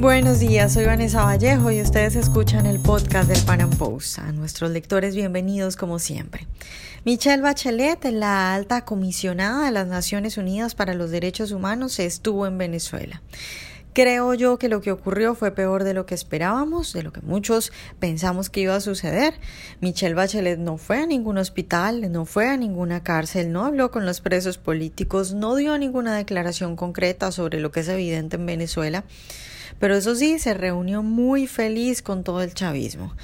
Buenos días, soy Vanessa Vallejo y ustedes escuchan el podcast del Pan Am Post. A nuestros lectores, bienvenidos como siempre. Michelle Bachelet, la alta comisionada de las Naciones Unidas para los Derechos Humanos, estuvo en Venezuela. Creo yo que lo que ocurrió fue peor de lo que esperábamos, de lo que muchos pensamos que iba a suceder. Michelle Bachelet no fue a ningún hospital, no fue a ninguna cárcel, no habló con los presos políticos, no dio ninguna declaración concreta sobre lo que es evidente en Venezuela. Pero eso sí, se reunió muy feliz con todo el chavismo.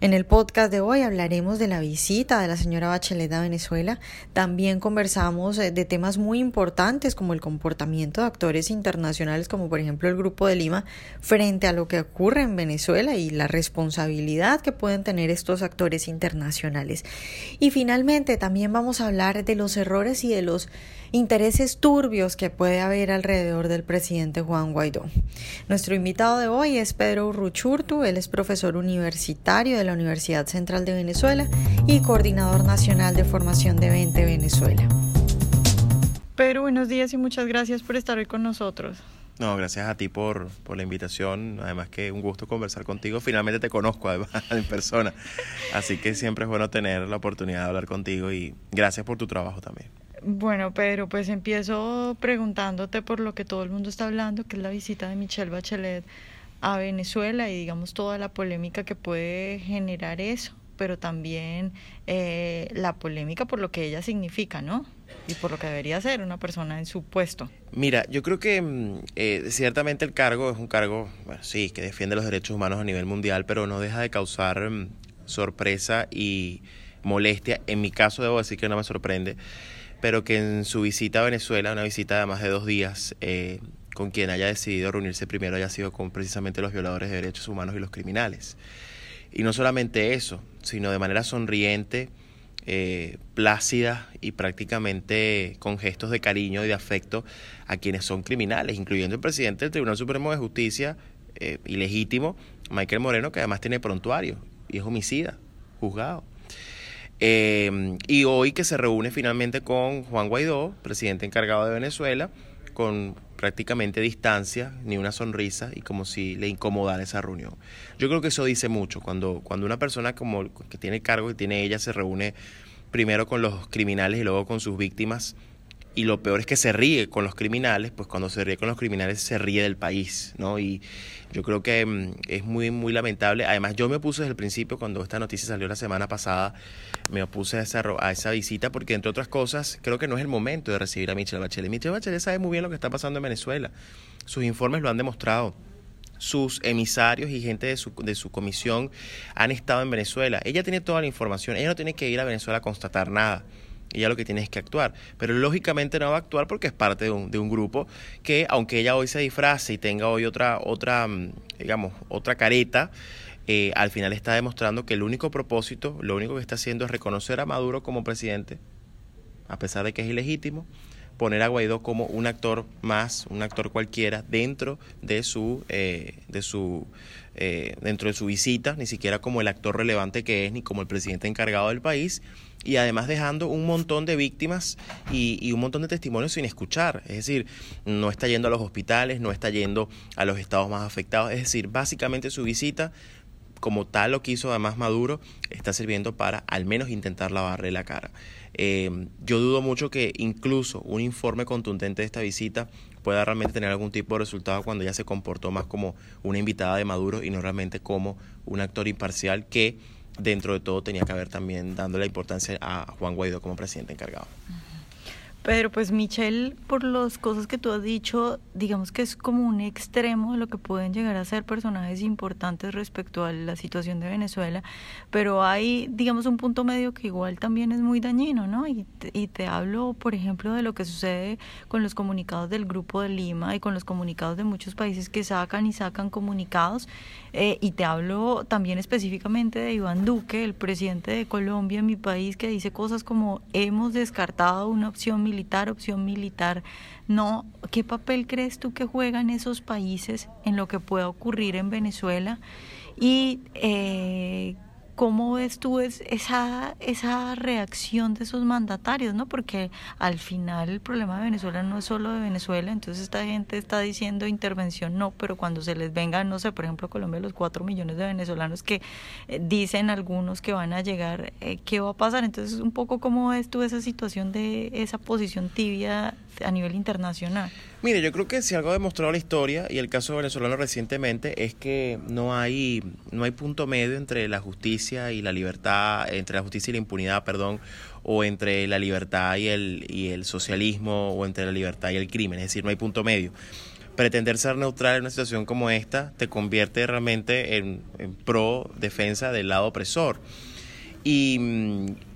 En el podcast de hoy hablaremos de la visita de la señora Bachelet a Venezuela. También conversamos eh, de temas muy importantes como el comportamiento de actores internacionales como por ejemplo el Grupo de Lima frente a lo que ocurre en Venezuela y la responsabilidad que pueden tener estos actores internacionales. Y finalmente también vamos a hablar de los errores y de los intereses turbios que puede haber alrededor del presidente Juan Guaidó. Nuestro invitado de hoy es Pedro Urruchurtu, él es profesor universitario de la Universidad Central de Venezuela y coordinador nacional de formación de 20 Venezuela. Pedro, buenos días y muchas gracias por estar hoy con nosotros. No, gracias a ti por, por la invitación. Además que un gusto conversar contigo. Finalmente te conozco además en persona. Así que siempre es bueno tener la oportunidad de hablar contigo y gracias por tu trabajo también. Bueno, Pedro, pues empiezo preguntándote por lo que todo el mundo está hablando, que es la visita de Michelle Bachelet a Venezuela y digamos toda la polémica que puede generar eso, pero también eh, la polémica por lo que ella significa, ¿no? Y por lo que debería ser una persona en su puesto. Mira, yo creo que mm, eh, ciertamente el cargo es un cargo, bueno, sí, que defiende los derechos humanos a nivel mundial, pero no deja de causar mm, sorpresa y molestia. En mi caso debo decir que no me sorprende pero que en su visita a Venezuela, una visita de más de dos días, eh, con quien haya decidido reunirse primero haya sido con precisamente los violadores de derechos humanos y los criminales. Y no solamente eso, sino de manera sonriente, eh, plácida y prácticamente con gestos de cariño y de afecto a quienes son criminales, incluyendo el presidente del Tribunal Supremo de Justicia, eh, ilegítimo, Michael Moreno, que además tiene prontuario y es homicida, juzgado. Eh, y hoy que se reúne finalmente con Juan Guaidó, presidente encargado de Venezuela, con prácticamente distancia, ni una sonrisa y como si le incomodara esa reunión. Yo creo que eso dice mucho, cuando, cuando una persona como que tiene cargo y tiene ella se reúne primero con los criminales y luego con sus víctimas, y lo peor es que se ríe con los criminales, pues cuando se ríe con los criminales se ríe del país, ¿no? Y yo creo que mm, es muy, muy lamentable. Además, yo me opuse desde el principio, cuando esta noticia salió la semana pasada, me opuse a esa, a esa visita porque, entre otras cosas, creo que no es el momento de recibir a Michelle Bachelet. Michelle Bachelet sabe muy bien lo que está pasando en Venezuela. Sus informes lo han demostrado sus emisarios y gente de su, de su comisión han estado en Venezuela. Ella tiene toda la información, ella no tiene que ir a Venezuela a constatar nada ella lo que tiene es que actuar. Pero lógicamente no va a actuar porque es parte de un, de un grupo que, aunque ella hoy se disfrace y tenga hoy otra, otra mm, digamos, otra careta, eh, al final está demostrando que el único propósito, lo único que está haciendo es reconocer a Maduro como presidente, a pesar de que es ilegítimo, poner a Guaidó como un actor más, un actor cualquiera dentro de su, eh, de su, eh, dentro de su visita, ni siquiera como el actor relevante que es, ni como el presidente encargado del país, y además dejando un montón de víctimas y, un montón de testimonios sin escuchar. Es decir, no está yendo a los hospitales, no está yendo a los estados más afectados. Es decir, básicamente su visita, como tal lo que hizo además Maduro, está sirviendo para al menos intentar lavarle la cara. Eh, yo dudo mucho que incluso un informe contundente de esta visita pueda realmente tener algún tipo de resultado cuando ya se comportó más como una invitada de Maduro y no realmente como un actor imparcial que dentro de todo tenía que haber también dando la importancia a Juan Guaidó como presidente encargado. Pero pues Michelle, por las cosas que tú has dicho, digamos que es como un extremo de lo que pueden llegar a ser personajes importantes respecto a la situación de Venezuela, pero hay, digamos, un punto medio que igual también es muy dañino, ¿no? Y te, y te hablo, por ejemplo, de lo que sucede con los comunicados del Grupo de Lima y con los comunicados de muchos países que sacan y sacan comunicados, eh, y te hablo también específicamente de Iván Duque, el presidente de Colombia mi país, que dice cosas como hemos descartado una opción militar militar, opción militar, no. ¿Qué papel crees tú que juegan esos países en lo que pueda ocurrir en Venezuela? Y eh, ¿Cómo ves tú esa, esa reacción de esos mandatarios? ¿no? Porque al final el problema de Venezuela no es solo de Venezuela, entonces esta gente está diciendo intervención no, pero cuando se les venga, no sé, por ejemplo, Colombia, los cuatro millones de venezolanos que eh, dicen algunos que van a llegar, eh, ¿qué va a pasar? Entonces, un poco cómo ves tú esa situación de esa posición tibia a nivel internacional. Mire, yo creo que si algo ha demostrado la historia y el caso venezolano recientemente es que no hay no hay punto medio entre la justicia y la libertad, entre la justicia y la impunidad, perdón, o entre la libertad y el y el socialismo o entre la libertad y el crimen, es decir, no hay punto medio. Pretender ser neutral en una situación como esta te convierte realmente en pro defensa del lado opresor. Y,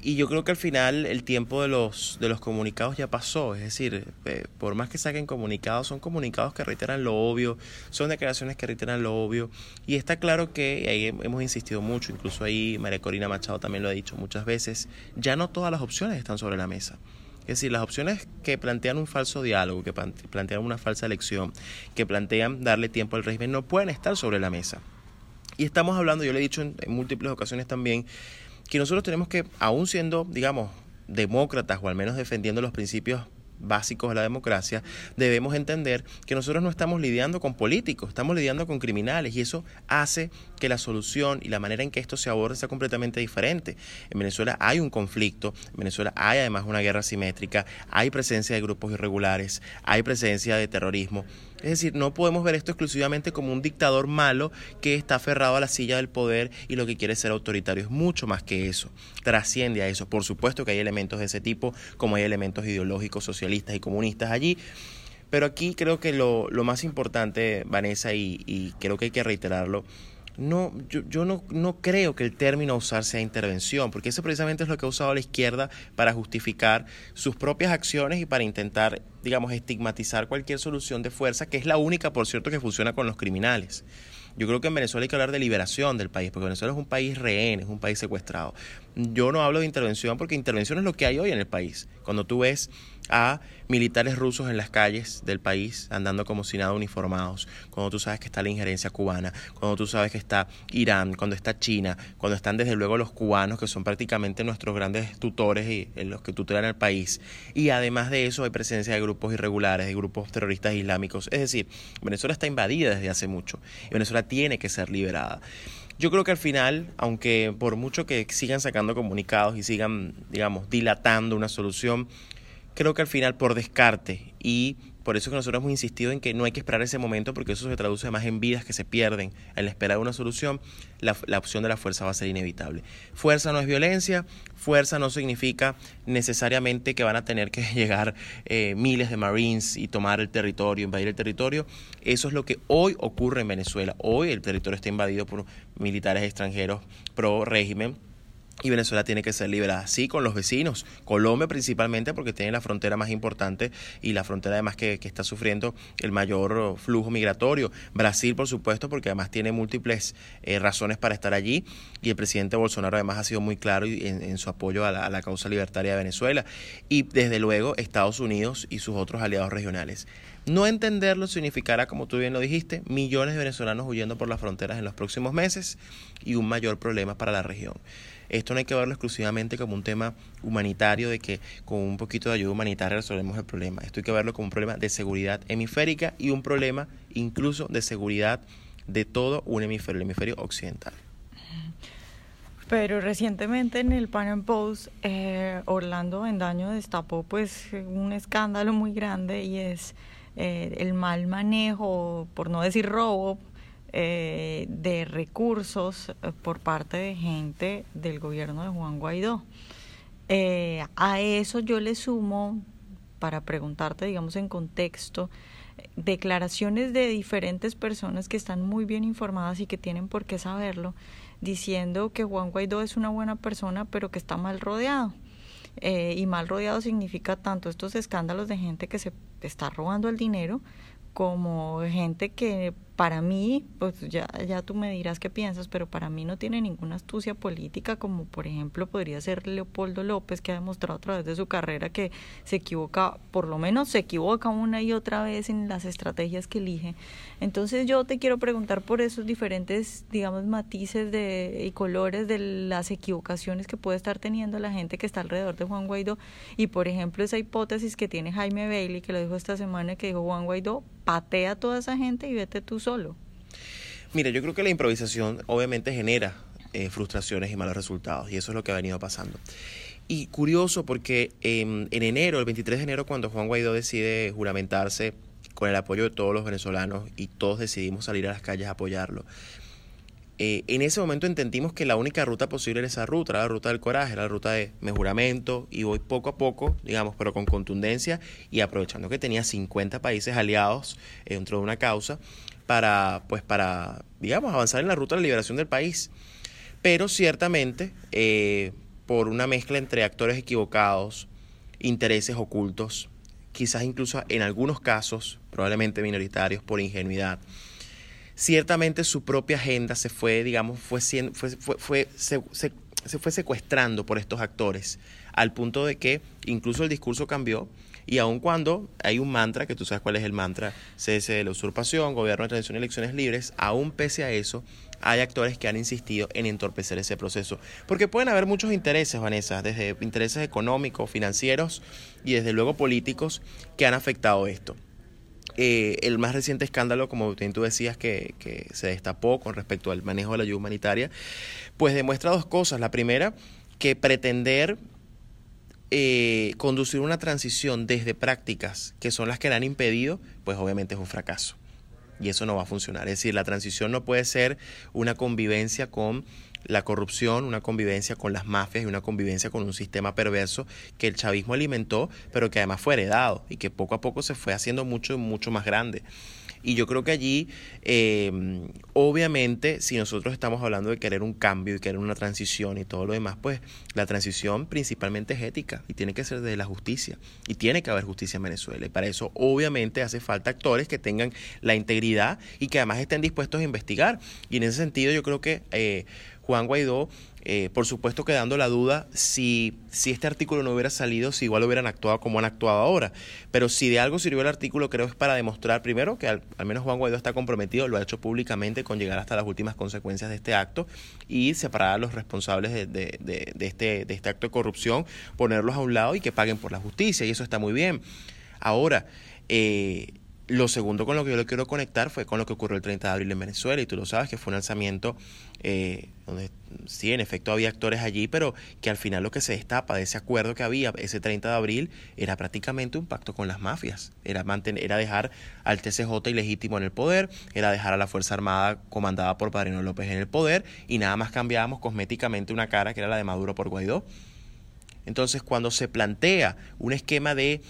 y, yo creo que al final el tiempo de los, de los comunicados ya pasó. Es decir, eh, por más que saquen comunicados, son comunicados que reiteran lo obvio, son declaraciones que reiteran lo obvio. Y está claro que, ahí hemos insistido mucho, incluso ahí María Corina Machado también lo ha dicho muchas veces, ya no todas las opciones están sobre la mesa. Es decir, las opciones que plantean un falso diálogo, que plantean una falsa elección, que plantean darle tiempo al régimen, no pueden estar sobre la mesa. Y estamos hablando, yo le he dicho en múltiples ocasiones también, que nosotros tenemos que, aún siendo, digamos, demócratas o al menos defendiendo los principios básicos de la democracia, debemos entender que nosotros no estamos lidiando con políticos, estamos lidiando con criminales y eso hace que la solución y la manera en que esto se aborde sea completamente diferente. En Venezuela hay un conflicto, en Venezuela hay además una guerra simétrica, hay presencia de grupos irregulares, hay presencia de terrorismo. Es decir, no podemos ver esto exclusivamente como un dictador malo que está aferrado a la silla del poder y lo que quiere ser autoritario. Es mucho más que eso. Trasciende a eso. Por supuesto que hay elementos de ese tipo, como hay elementos ideológicos, socialistas y comunistas allí. Pero aquí creo que lo, más importante, Vanessa, y, y creo que hay que reiterarlo, no, yo, yo no, no, creo que el término a usar sea intervención, porque eso precisamente es lo que ha usado la izquierda para justificar sus propias acciones y para intentar, digamos, estigmatizar cualquier solución de fuerza, que es la única, por cierto, que funciona con los criminales. Yo creo que en Venezuela hay que hablar de liberación del país, porque Venezuela es un país rehén, es un país secuestrado. Yo no hablo de intervención porque intervención es lo que hay hoy en el país. Cuando tú ves a militares rusos en las calles del país andando como si nada uniformados, cuando tú sabes que está la injerencia cubana, cuando tú sabes que está Irán, cuando está China, cuando están desde luego los cubanos que son prácticamente nuestros grandes tutores y en los que tutelan el país. Y además de eso hay presencia de grupos irregulares, de grupos terroristas islámicos. Es decir, Venezuela está invadida desde hace mucho y Venezuela tiene que ser liberada. Yo creo que al final, aunque por mucho que sigan sacando comunicados y sigan, digamos, dilatando una solución, creo que al final por descarte y por eso que nosotros hemos insistido en que no hay que esperar ese momento porque eso se traduce más en vidas que se pierden en la espera de una solución, la, opción de la fuerza va a ser inevitable. Fuerza no es violencia, fuerza no significa necesariamente que van a tener que llegar eh, miles de Marines y tomar el territorio, invadir el territorio. Eso es lo que hoy ocurre en Venezuela. Hoy el territorio está invadido por militares extranjeros pro régimen y Venezuela tiene que ser liberada. Sí, con los vecinos, Colombia principalmente porque tiene la frontera más importante y la frontera además que, está sufriendo el mayor flujo migratorio. Brasil, por supuesto, porque además tiene múltiples eh, razones para estar allí y el presidente Bolsonaro además ha sido muy claro en, su apoyo a la, a la causa libertaria de Venezuela. Y desde luego Estados Unidos y sus otros aliados regionales. No entenderlo significará, como tú bien lo dijiste, millones de venezolanos huyendo por las fronteras en los próximos meses y un mayor problema para la región. Esto no hay que verlo exclusivamente como un tema humanitario de que con un poquito de ayuda humanitaria resolvemos el problema. Esto hay que verlo como un problema de seguridad hemisférica y un problema incluso de seguridad de todo un hemisferio, el hemisferio occidental. Pero recientemente en el Pan Am Post, eh, Orlando Vendaño destapó pues un escándalo muy grande y es eh, el mal manejo, por no decir robo, eh, de recursos eh, por parte de gente del gobierno de Juan Guaidó. Eh, a eso yo le sumo, para preguntarte, digamos, en contexto, declaraciones de diferentes personas que están muy bien informadas y que tienen por qué saberlo, diciendo que Juan Guaidó es una buena persona, pero que está mal rodeado. y mal rodeado significa tanto estos escándalos de gente que se está robando el dinero, como gente que para mí, pues ya, ya tú me dirás qué piensas, pero para mí no tiene ninguna astucia política como por ejemplo podría ser Leopoldo López, que ha demostrado a través de su carrera que se equivoca, por lo menos se equivoca una y otra vez en las estrategias que elige. Entonces yo te quiero preguntar por esos diferentes, digamos, matices de, y colores de las equivocaciones que puede estar teniendo la gente que está alrededor de Juan Guaidó y por ejemplo esa hipótesis que tiene Jaime Bailey, que lo dijo esta semana, que dijo Juan Guaidó, patea a toda esa gente y vete tú solo. Mira, yo creo que la improvisación obviamente genera eh, frustraciones y malos resultados, y eso es lo que ha venido pasando. Y curioso porque en enero, el 23 de enero, cuando Juan Guaidó decide juramentarse con el apoyo de todos los venezolanos y todos decidimos salir a las calles a apoyarlo, eh, en ese momento entendimos que la única ruta posible era esa ruta, era la ruta del coraje, era la ruta de me juramento y voy poco a poco, digamos, pero con contundencia y aprovechando que tenía 50 países aliados dentro de una causa para, pues para, digamos, avanzar en la ruta de la liberación del país. Pero ciertamente, eh, por una mezcla entre actores equivocados, intereses ocultos, quizás incluso en algunos casos, probablemente minoritarios, por ingenuidad, ciertamente su propia agenda se fue, digamos, fue, fue, fue, se, fue secuestrando por estos actores, al punto de que incluso el discurso cambió. Y aun cuando hay un mantra, que tú sabes cuál es el mantra, cese de la usurpación, gobierno de transición y elecciones libres, aún pese a eso, hay actores que han insistido en entorpecer ese proceso. Porque pueden haber muchos intereses, Vanessa, desde intereses económicos, financieros y desde luego políticos que han afectado esto. Eh, el más reciente escándalo, como tú decías, que, que, se destapó con respecto al manejo de la ayuda humanitaria, pues demuestra dos cosas. La primera, que pretender eh, conducir una transición desde prácticas que son las que le han impedido, pues obviamente es un fracaso. Y eso no va a funcionar. Es decir, la transición no puede ser una convivencia con la corrupción, una convivencia con las mafias y una convivencia con un sistema perverso que el chavismo alimentó, pero que además fue heredado y que poco a poco se fue haciendo mucho, mucho más grande. Y yo creo que allí, eh, obviamente, si nosotros estamos hablando de querer un cambio y querer una transición y todo lo demás, pues la transición principalmente es ética y tiene que ser de la justicia. Y tiene que haber justicia en Venezuela. Y para eso, obviamente, hace falta actores que tengan la integridad y que además estén dispuestos a investigar. Y en ese sentido, yo creo que... Eh, Juan Guaidó, eh, por supuesto quedando la duda si, si este artículo no hubiera salido, si igual hubieran actuado como han actuado ahora. Pero si de algo sirvió el artículo, creo es para demostrar, primero, que al, menos Juan Guaidó está comprometido, lo ha hecho públicamente con llegar hasta las últimas consecuencias de este acto y separar a los responsables de, de, de, este, de este acto de corrupción, ponerlos a un lado y que paguen por la justicia, y eso está muy bien. Ahora, eh, lo segundo con lo que yo le quiero conectar fue con lo que ocurrió el 30 de abril en Venezuela, y tú lo sabes, que fue un lanzamiento eh, donde sí, en efecto había actores allí, pero que al final lo que se destapa de ese acuerdo que había ese 30 de abril era prácticamente un pacto con las mafias, era, mantener, era dejar al TCJ ilegítimo en el poder, era dejar a la Fuerza Armada comandada por Padrino López en el poder, y nada más cambiábamos cosméticamente una cara que era la de Maduro por Guaidó. Entonces, cuando se plantea un esquema de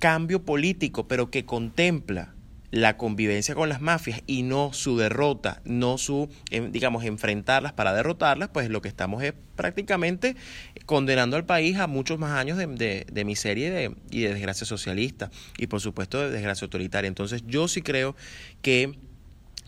cambio político, pero que contempla la convivencia con las mafias y no su derrota, no su, em, digamos, enfrentarlas para derrotarlas, pues lo que estamos es prácticamente condenando al país a muchos más años de, de, miseria y de, y de desgracia socialista y por supuesto de desgracia autoritaria. Entonces yo sí creo que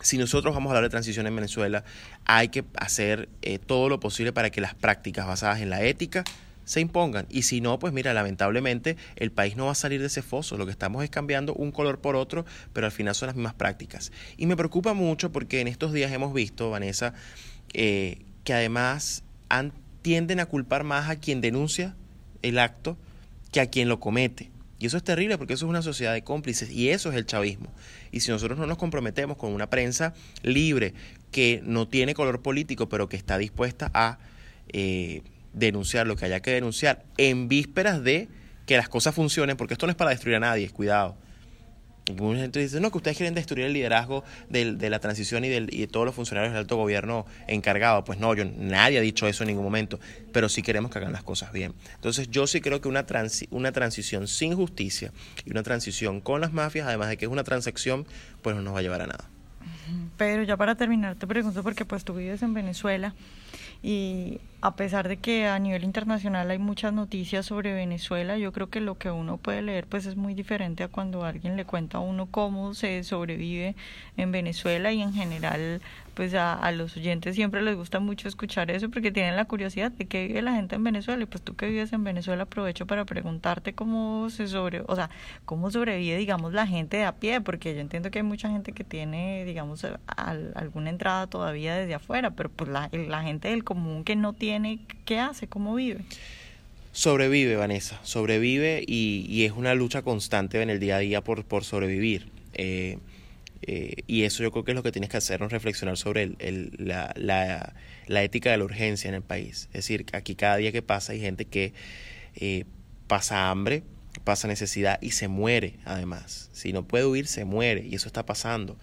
si nosotros vamos a hablar de transición en Venezuela, hay que hacer eh, todo lo posible para que las prácticas basadas en la ética se impongan. Y si no, pues mira, lamentablemente el país no va a salir de ese foso. Lo que estamos es cambiando un color por otro, pero al final son las mismas prácticas. Y me preocupa mucho porque en estos días hemos visto, Vanessa, eh, que además tienden a culpar más a quien denuncia el acto que a quien lo comete. Y eso es terrible porque eso es una sociedad de cómplices y eso es el chavismo. Y si nosotros no nos comprometemos con una prensa libre que no tiene color político, pero que está dispuesta a... Eh, denunciar lo que haya que denunciar en vísperas de que las cosas funcionen, porque esto no es para destruir a nadie, cuidado. Y mucha gente dice, no, que ustedes quieren destruir el liderazgo de la transición y, del, y de todos los funcionarios del alto gobierno encargados. Pues no, yo, nadie ha dicho eso en ningún momento, pero sí queremos que hagan las cosas bien. Entonces yo sí creo que una, una transición sin justicia y una transición con las mafias, además de que es una transacción, pues no nos va a llevar a nada. Pero ya para terminar te pregunto, porque pues tú vives en Venezuela y a pesar de que a nivel internacional hay muchas noticias sobre Venezuela, yo creo que lo que uno puede leer pues es muy diferente a cuando alguien le cuenta a uno cómo se sobrevive en Venezuela y en general pues a, los oyentes siempre les gusta mucho escuchar eso porque tienen la curiosidad de qué vive la gente en Venezuela. Y pues tú que vives en Venezuela aprovecho para preguntarte cómo se sobre, o sea, cómo sobrevive digamos la gente de a pie porque yo entiendo que hay mucha gente que tiene digamos alguna entrada todavía desde afuera, pero pues la, la gente del común que no tiene, ¿qué hace? ¿Cómo vive? Sobrevive, Vanessa, sobrevive y, es una lucha constante en el día a día por, por sobrevivir. Eh, eh, y eso yo creo que es lo que tienes que hacernos reflexionar sobre la, la, la, ética de la urgencia en el país. Es decir, aquí cada día que pasa hay gente que eh, pasa hambre, pasa necesidad y se muere además. Si no puede huir, se muere y eso está pasando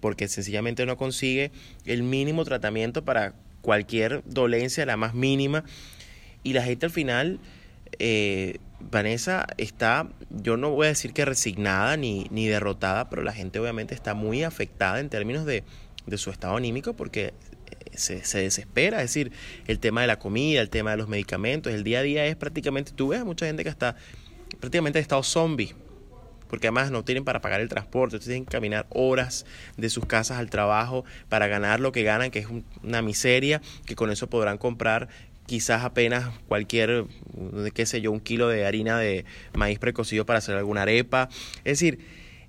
porque sencillamente no consigue el mínimo tratamiento para cualquier dolencia, la más mínima. Y la gente al final eh, Vanessa está, yo no voy a decir que resignada ni, ni derrotada, pero la gente obviamente está muy afectada en términos de, de su estado anímico porque eh, se, se, desespera, es decir, el tema de la comida, el tema de los medicamentos, el día a día es prácticamente, tú ves a mucha gente que está prácticamente en estado zombie, porque además no tienen para pagar el transporte, tienen que caminar horas de sus casas al trabajo para ganar lo que ganan, que es una miseria, que con eso podrán comprar quizás apenas cualquier, qué sé yo, un kilo de harina de maíz precocido para hacer alguna arepa. Es decir,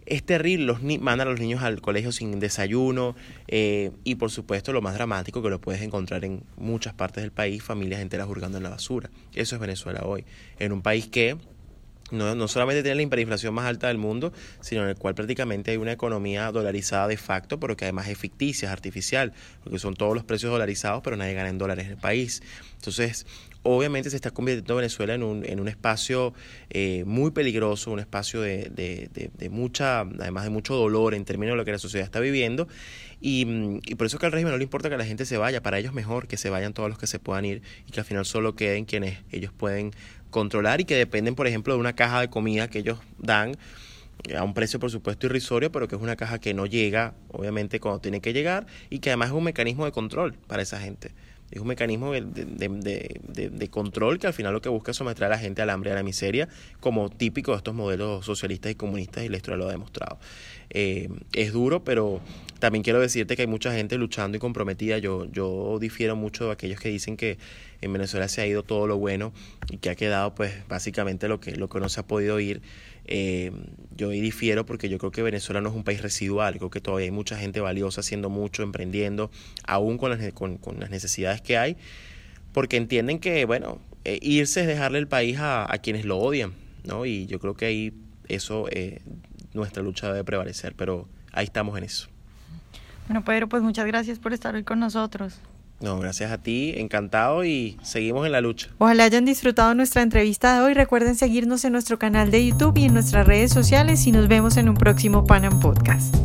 es terrible, los mandan a los niños al colegio sin desayuno eh, y por supuesto lo más dramático que lo puedes encontrar en muchas partes del país, familias enteras hurgando en la basura. Eso es Venezuela hoy, en un país que no, no, solamente tiene la hiperinflación más alta del mundo, sino en el cual prácticamente hay una economía dolarizada de facto, pero que además es ficticia, es artificial, porque son todos los precios dolarizados, pero nadie gana en dólares en el país. Entonces, obviamente se está convirtiendo Venezuela en un, en un espacio eh, muy peligroso, un espacio de, de, de, mucha, además de mucho dolor en términos de lo que la sociedad está viviendo. Y, por eso que al régimen no le importa que la gente se vaya, para ellos mejor que se vayan todos los que se puedan ir y que al final solo queden quienes ellos pueden controlar y que dependen, por ejemplo, de una caja de comida que ellos dan a un precio por supuesto irrisorio, pero que es una caja que no llega, obviamente, cuando tiene que llegar y que además es un mecanismo de control para esa gente. Es un mecanismo de, de, de, control que al final lo que busca es someter a la gente al hambre y a la miseria, como típico de estos modelos socialistas y comunistas, y la historia lo ha demostrado. Eh, es duro, pero también quiero decirte que hay mucha gente luchando y comprometida. Yo, yo difiero mucho de aquellos que dicen que en Venezuela se ha ido todo lo bueno y que ha quedado pues básicamente lo que, lo que no se ha podido ir. Eh, yo difiero porque yo creo que Venezuela no es un país residual, creo que todavía hay mucha gente valiosa haciendo mucho, emprendiendo, aún con las, con, las necesidades que hay, porque entienden que, bueno, eh, irse es dejarle el país a, a, quienes lo odian, ¿no? Y yo creo que ahí eso, eh, nuestra lucha debe prevalecer, pero ahí estamos en eso. Bueno, Pedro, pues muchas gracias por estar hoy con nosotros. No, gracias a ti, encantado y seguimos en la lucha. Ojalá hayan disfrutado nuestra entrevista de hoy. Recuerden seguirnos en nuestro canal de YouTube y en nuestras redes sociales y nos vemos en un próximo Panam Podcast.